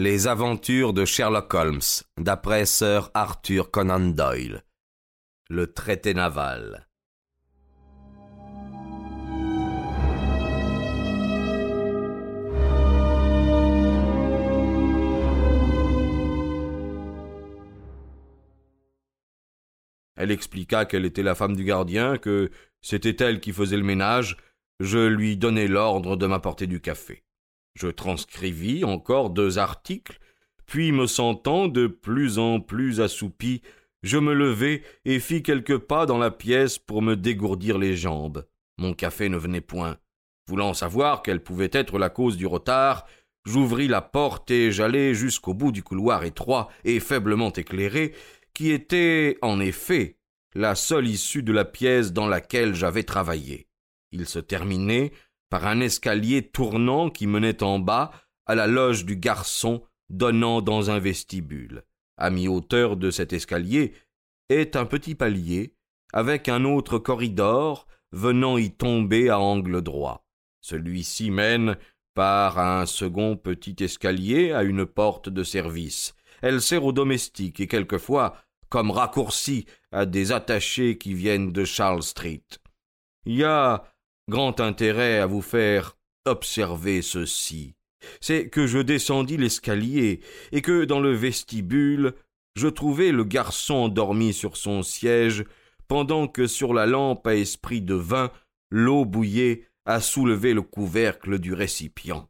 Les aventures de Sherlock Holmes, d'après Sir Arthur Conan Doyle. Le traité naval. Elle expliqua qu'elle était la femme du gardien, que c'était elle qui faisait le ménage. Je lui donnai l'ordre de m'apporter du café. Je transcrivis encore deux articles, puis me sentant de plus en plus assoupi, je me levai et fis quelques pas dans la pièce pour me dégourdir les jambes. Mon café ne venait point. Voulant savoir quelle pouvait être la cause du retard, j'ouvris la porte et j'allai jusqu'au bout du couloir étroit et faiblement éclairé, qui était, en effet, la seule issue de la pièce dans laquelle j'avais travaillé. Il se terminait par un escalier tournant qui menait en bas à la loge du garçon donnant dans un vestibule. À mi-hauteur de cet escalier est un petit palier avec un autre corridor venant y tomber à angle droit. Celui-ci mène par un second petit escalier à une porte de service. Elle sert aux domestiques et quelquefois comme raccourci à des attachés qui viennent de Charles Street. Il y a grand intérêt à vous faire observer ceci. C'est que je descendis l'escalier et que dans le vestibule je trouvai le garçon endormi sur son siège pendant que sur la lampe à esprit de vin l'eau bouillée a soulevé le couvercle du récipient.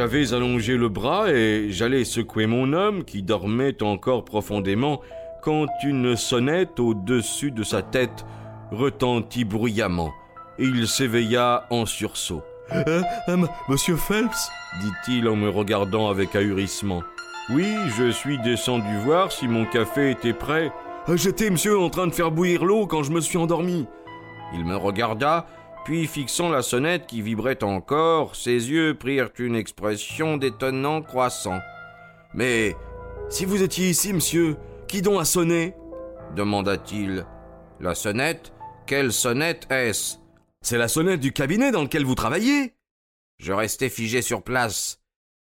J'avais allongé le bras et j'allais secouer mon homme qui dormait encore profondément quand une sonnette au-dessus de sa tête retentit bruyamment il s'éveilla en sursaut. Euh, euh, monsieur Phelps? dit-il en me regardant avec ahurissement. Oui, je suis descendu voir si mon café était prêt. Euh, j'étais, monsieur, en train de faire bouillir l'eau quand je me suis endormi. Il me regarda puis fixant la sonnette qui vibrait encore, ses yeux prirent une expression d'étonnant croissant. Mais si vous étiez ici, monsieur, qui donc a sonné? demanda-t-il. La sonnette? Quelle sonnette est-ce C'est la sonnette du cabinet dans lequel vous travaillez. Je restai figé sur place.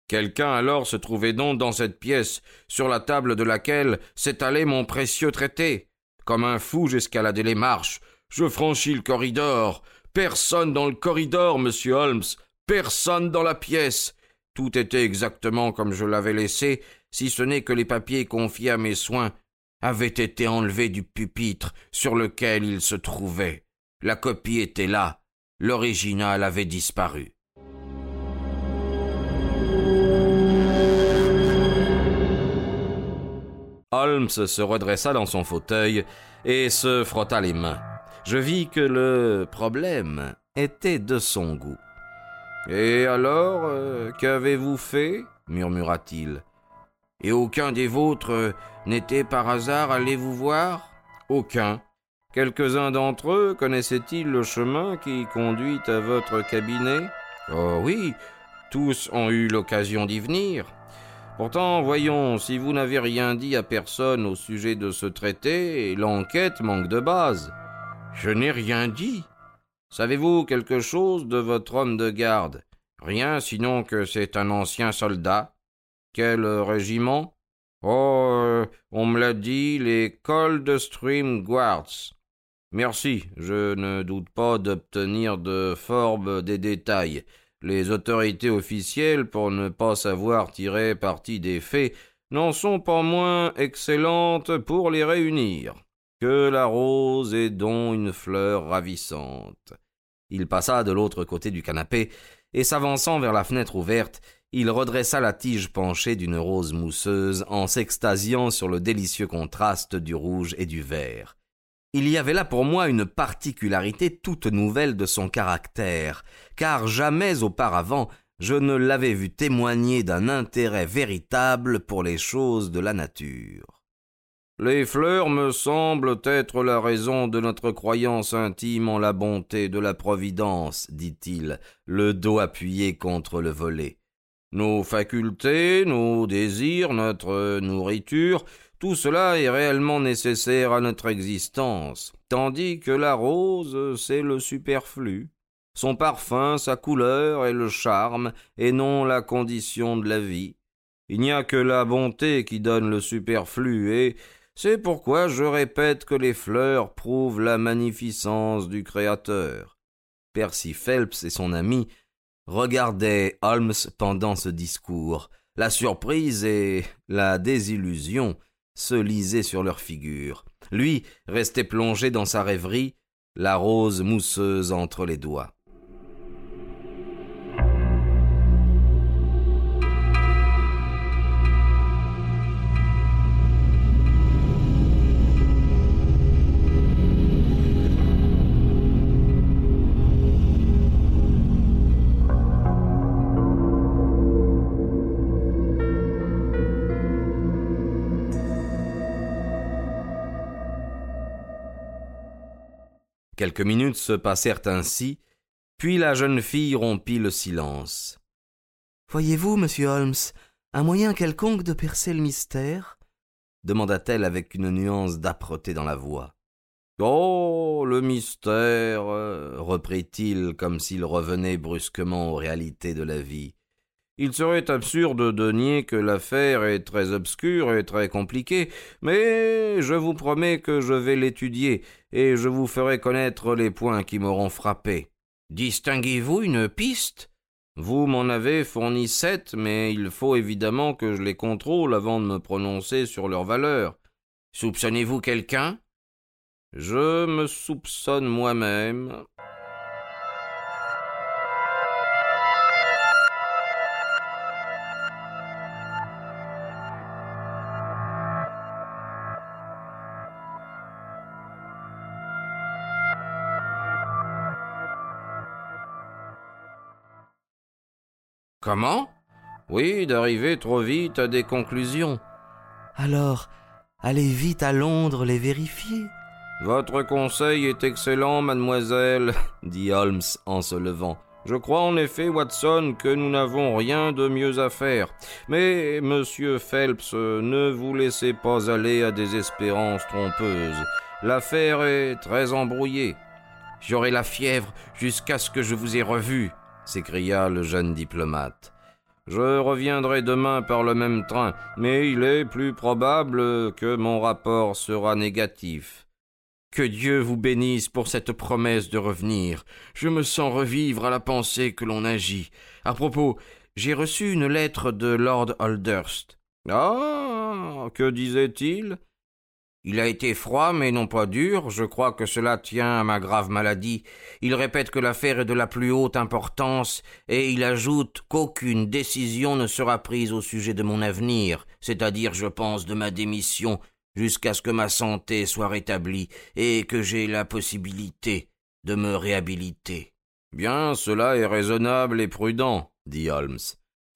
Quelqu'un alors se trouvait donc dans cette pièce, sur la table de laquelle s'étalait mon précieux traité. Comme un fou, j'escaladai les marches. Je franchis le corridor. Personne dans le corridor, monsieur Holmes. Personne dans la pièce. Tout était exactement comme je l'avais laissé, si ce n'est que les papiers confiés à mes soins avaient été enlevés du pupitre sur lequel ils se trouvaient. La copie était là. L'original avait disparu. Holmes se redressa dans son fauteuil et se frotta les mains je vis que le problème était de son goût. Et alors, euh, qu'avez-vous fait? murmura-t-il. Et aucun des vôtres n'était par hasard allé vous voir? Aucun. Quelques-uns d'entre eux connaissaient-ils le chemin qui conduit à votre cabinet? Oh oui, tous ont eu l'occasion d'y venir. Pourtant, voyons, si vous n'avez rien dit à personne au sujet de ce traité, l'enquête manque de base. Je n'ai rien dit. Savez-vous quelque chose de votre homme de garde? Rien, sinon que c'est un ancien soldat. Quel régiment? Oh, euh, on me l'a dit, les Coldstream Guards. Merci, je ne doute pas d'obtenir de Forbes des détails. Les autorités officielles, pour ne pas savoir tirer parti des faits, n'en sont pas moins excellentes pour les réunir que la rose est donc une fleur ravissante. Il passa de l'autre côté du canapé, et s'avançant vers la fenêtre ouverte, il redressa la tige penchée d'une rose mousseuse en s'extasiant sur le délicieux contraste du rouge et du vert. Il y avait là pour moi une particularité toute nouvelle de son caractère, car jamais auparavant je ne l'avais vu témoigner d'un intérêt véritable pour les choses de la nature. Les fleurs me semblent être la raison de notre croyance intime en la bonté de la Providence, dit-il, le dos appuyé contre le volet. Nos facultés, nos désirs, notre nourriture, tout cela est réellement nécessaire à notre existence, tandis que la rose, c'est le superflu. Son parfum, sa couleur et le charme, et non la condition de la vie. Il n'y a que la bonté qui donne le superflu, et c'est pourquoi je répète que les fleurs prouvent la magnificence du Créateur. Percy Phelps et son ami regardaient Holmes pendant ce discours. La surprise et la désillusion se lisaient sur leurs figures. Lui restait plongé dans sa rêverie, la rose mousseuse entre les doigts. Quelques minutes se passèrent ainsi, puis la jeune fille rompit le silence. Voyez-vous, monsieur Holmes, un moyen quelconque de percer le mystère? demanda-t-elle avec une nuance d'âpreté dans la voix. Oh. Le mystère. reprit-il comme s'il revenait brusquement aux réalités de la vie. Il serait absurde de nier que l'affaire est très obscure et très compliquée, mais je vous promets que je vais l'étudier, et je vous ferai connaître les points qui m'auront frappé. Distinguez-vous une piste? Vous m'en avez fourni sept, mais il faut évidemment que je les contrôle avant de me prononcer sur leur valeur. Soupçonnez-vous quelqu'un? Je me soupçonne moi-même. Comment? Oui, d'arriver trop vite à des conclusions. Alors, allez vite à Londres les vérifier. Votre conseil est excellent, mademoiselle, dit Holmes en se levant. Je crois en effet, Watson, que nous n'avons rien de mieux à faire. Mais, monsieur Phelps, ne vous laissez pas aller à des espérances trompeuses. L'affaire est très embrouillée. J'aurai la fièvre jusqu'à ce que je vous ai revu, s'écria le jeune diplomate. Je reviendrai demain par le même train, mais il est plus probable que mon rapport sera négatif. Que Dieu vous bénisse pour cette promesse de revenir. Je me sens revivre à la pensée que l'on agit. À propos, j'ai reçu une lettre de Lord Holdhurst. Ah. Que disait-il? Il a été froid, mais non pas dur. Je crois que cela tient à ma grave maladie. Il répète que l'affaire est de la plus haute importance, et il ajoute qu'aucune décision ne sera prise au sujet de mon avenir, c'est-à-dire, je pense, de ma démission, jusqu'à ce que ma santé soit rétablie, et que j'ai la possibilité de me réhabiliter. Bien, cela est raisonnable et prudent, dit Holmes.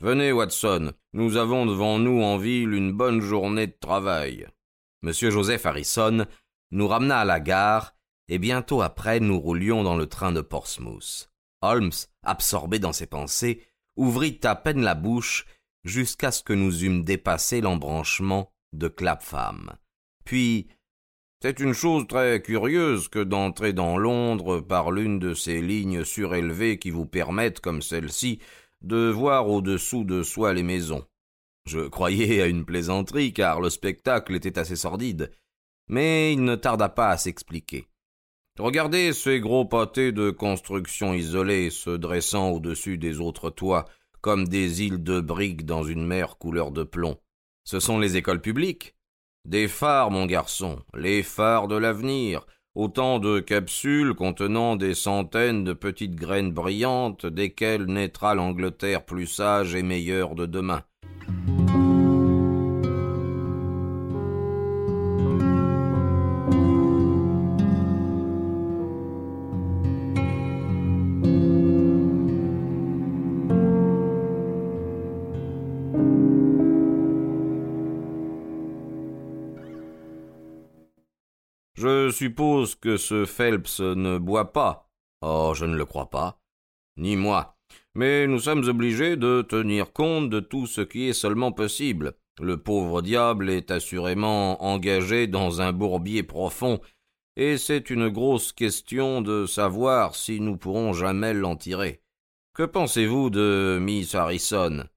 Venez, Watson, nous avons devant nous en ville une bonne journée de travail. M. Joseph Harrison nous ramena à la gare, et bientôt après nous roulions dans le train de Portsmouth. Holmes, absorbé dans ses pensées, ouvrit à peine la bouche jusqu'à ce que nous eûmes dépassé l'embranchement de Clapham. Puis c'est une chose très curieuse que d'entrer dans Londres par l'une de ces lignes surélevées qui vous permettent, comme celle-ci, de voir au-dessous de soi les maisons. Je croyais à une plaisanterie, car le spectacle était assez sordide. Mais il ne tarda pas à s'expliquer. Regardez ces gros pâtés de constructions isolées se dressant au-dessus des autres toits, comme des îles de briques dans une mer couleur de plomb. Ce sont les écoles publiques. Des phares, mon garçon, les phares de l'avenir, autant de capsules contenant des centaines de petites graines brillantes desquelles naîtra l'Angleterre plus sage et meilleure de demain. Je suppose que ce Phelps ne boit pas. Oh, je ne le crois pas. Ni moi. Mais nous sommes obligés de tenir compte de tout ce qui est seulement possible. Le pauvre diable est assurément engagé dans un bourbier profond, et c'est une grosse question de savoir si nous pourrons jamais l'en tirer. Que pensez-vous de Miss Harrison?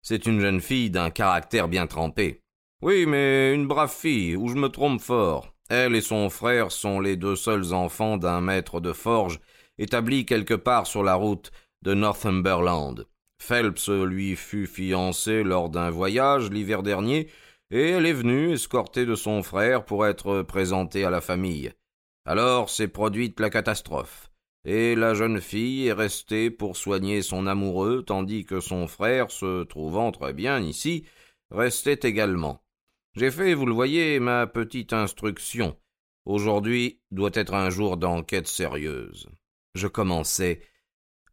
C'est une jeune fille d'un caractère bien trempé. Oui, mais une brave fille, ou je me trompe fort? Elle et son frère sont les deux seuls enfants d'un maître de forge établi quelque part sur la route de Northumberland. Phelps lui fut fiancé lors d'un voyage l'hiver dernier, et elle est venue, escortée de son frère, pour être présentée à la famille. Alors s'est produite la catastrophe, et la jeune fille est restée pour soigner son amoureux, tandis que son frère, se trouvant très bien ici, restait également. J'ai fait, vous le voyez, ma petite instruction. Aujourd'hui doit être un jour d'enquête sérieuse. Je commençais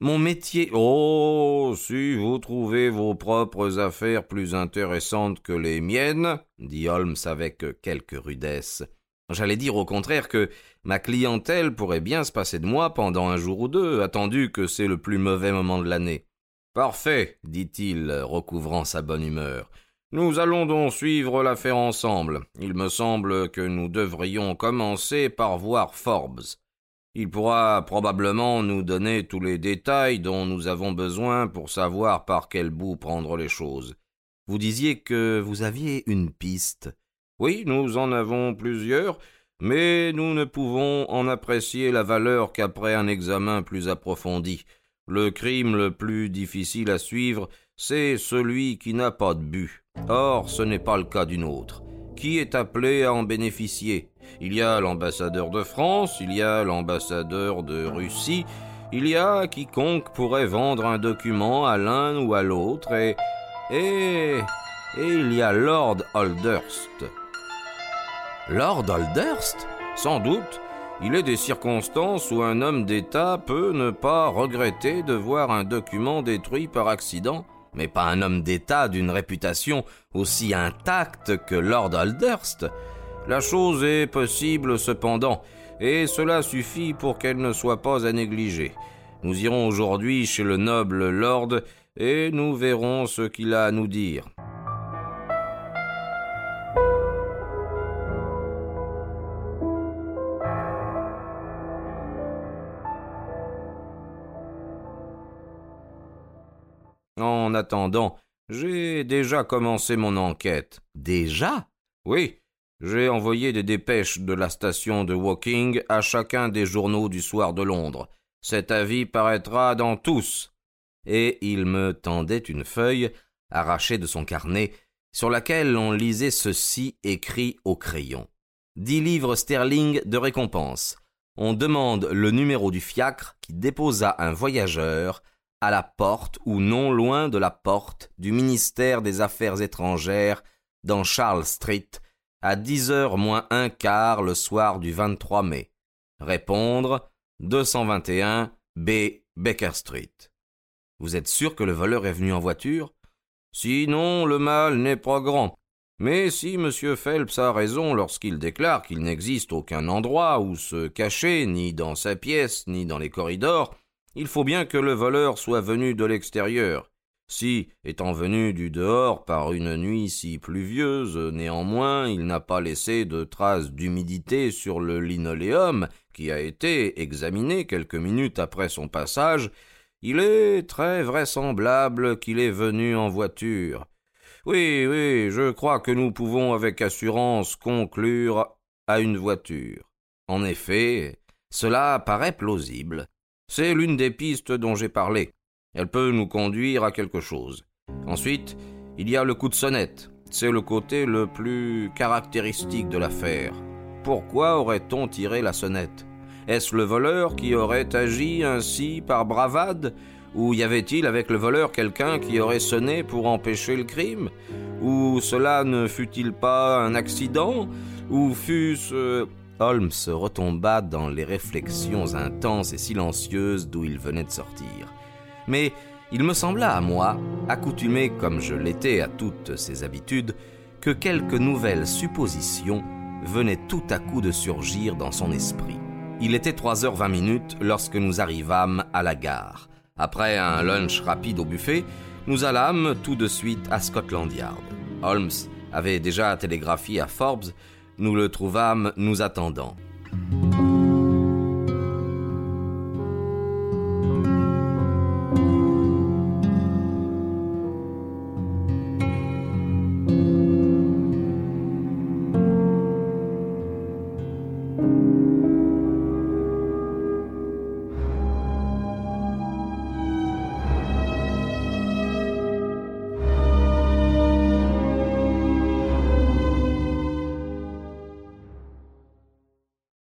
mon métier. Oh. Si vous trouvez vos propres affaires plus intéressantes que les miennes, dit Holmes avec quelque rudesse. J'allais dire au contraire que ma clientèle pourrait bien se passer de moi pendant un jour ou deux, attendu que c'est le plus mauvais moment de l'année. Parfait, dit-il, recouvrant sa bonne humeur. Nous allons donc suivre l'affaire ensemble. Il me semble que nous devrions commencer par voir Forbes. Il pourra probablement nous donner tous les détails dont nous avons besoin pour savoir par quel bout prendre les choses. Vous disiez que vous aviez une piste. Oui, nous en avons plusieurs, mais nous ne pouvons en apprécier la valeur qu'après un examen plus approfondi. Le crime le plus difficile à suivre, c'est celui qui n'a pas de but. Or, ce n'est pas le cas d'une autre. Qui est appelé à en bénéficier? Il y a l'ambassadeur de France, il y a l'ambassadeur de Russie, il y a quiconque pourrait vendre un document à l'un ou à l'autre, et, et, et il y a Lord Holdhurst. Lord Holdhurst Sans doute. Il est des circonstances où un homme d'État peut ne pas regretter de voir un document détruit par accident, mais pas un homme d'État d'une réputation aussi intacte que Lord Holdhurst. La chose est possible cependant, et cela suffit pour qu'elle ne soit pas à négliger. Nous irons aujourd'hui chez le noble lord, et nous verrons ce qu'il a à nous dire. En attendant, j'ai déjà commencé mon enquête. Déjà? Oui, j'ai envoyé des dépêches de la station de Woking à chacun des journaux du soir de Londres. Cet avis paraîtra dans tous. Et il me tendait une feuille, arrachée de son carnet, sur laquelle on lisait ceci écrit au crayon. Dix livres sterling de récompense. On demande le numéro du fiacre qui déposa un voyageur à la porte ou non loin de la porte du ministère des Affaires étrangères dans Charles Street, à dix heures moins un quart le soir du 23 mai. Répondre 221 B Baker Street. Vous êtes sûr que le voleur est venu en voiture? Sinon, le mal n'est pas grand. Mais si M. Phelps a raison lorsqu'il déclare qu'il n'existe aucun endroit où se cacher, ni dans sa pièce, ni dans les corridors, il faut bien que le voleur soit venu de l'extérieur. Si, étant venu du dehors par une nuit si pluvieuse, néanmoins il n'a pas laissé de traces d'humidité sur le linoléum qui a été examiné quelques minutes après son passage, il est très vraisemblable qu'il est venu en voiture. Oui, oui, je crois que nous pouvons avec assurance conclure à une voiture. En effet, cela paraît plausible. C'est l'une des pistes dont j'ai parlé. Elle peut nous conduire à quelque chose. Ensuite, il y a le coup de sonnette. C'est le côté le plus caractéristique de l'affaire. Pourquoi aurait-on tiré la sonnette? Est-ce le voleur qui aurait agi ainsi par bravade? Ou y avait-il avec le voleur quelqu'un qui aurait sonné pour empêcher le crime? Ou cela ne fut-il pas un accident? Ou fût-ce... Holmes retomba dans les réflexions intenses et silencieuses d'où il venait de sortir mais il me sembla à moi, accoutumé comme je l'étais à toutes ces habitudes, que quelques nouvelles suppositions venaient tout à coup de surgir dans son esprit. Il était trois heures vingt minutes lorsque nous arrivâmes à la gare. Après un lunch rapide au buffet, nous allâmes tout de suite à Scotland Yard. Holmes avait déjà télégraphié à Forbes, nous le trouvâmes nous attendant.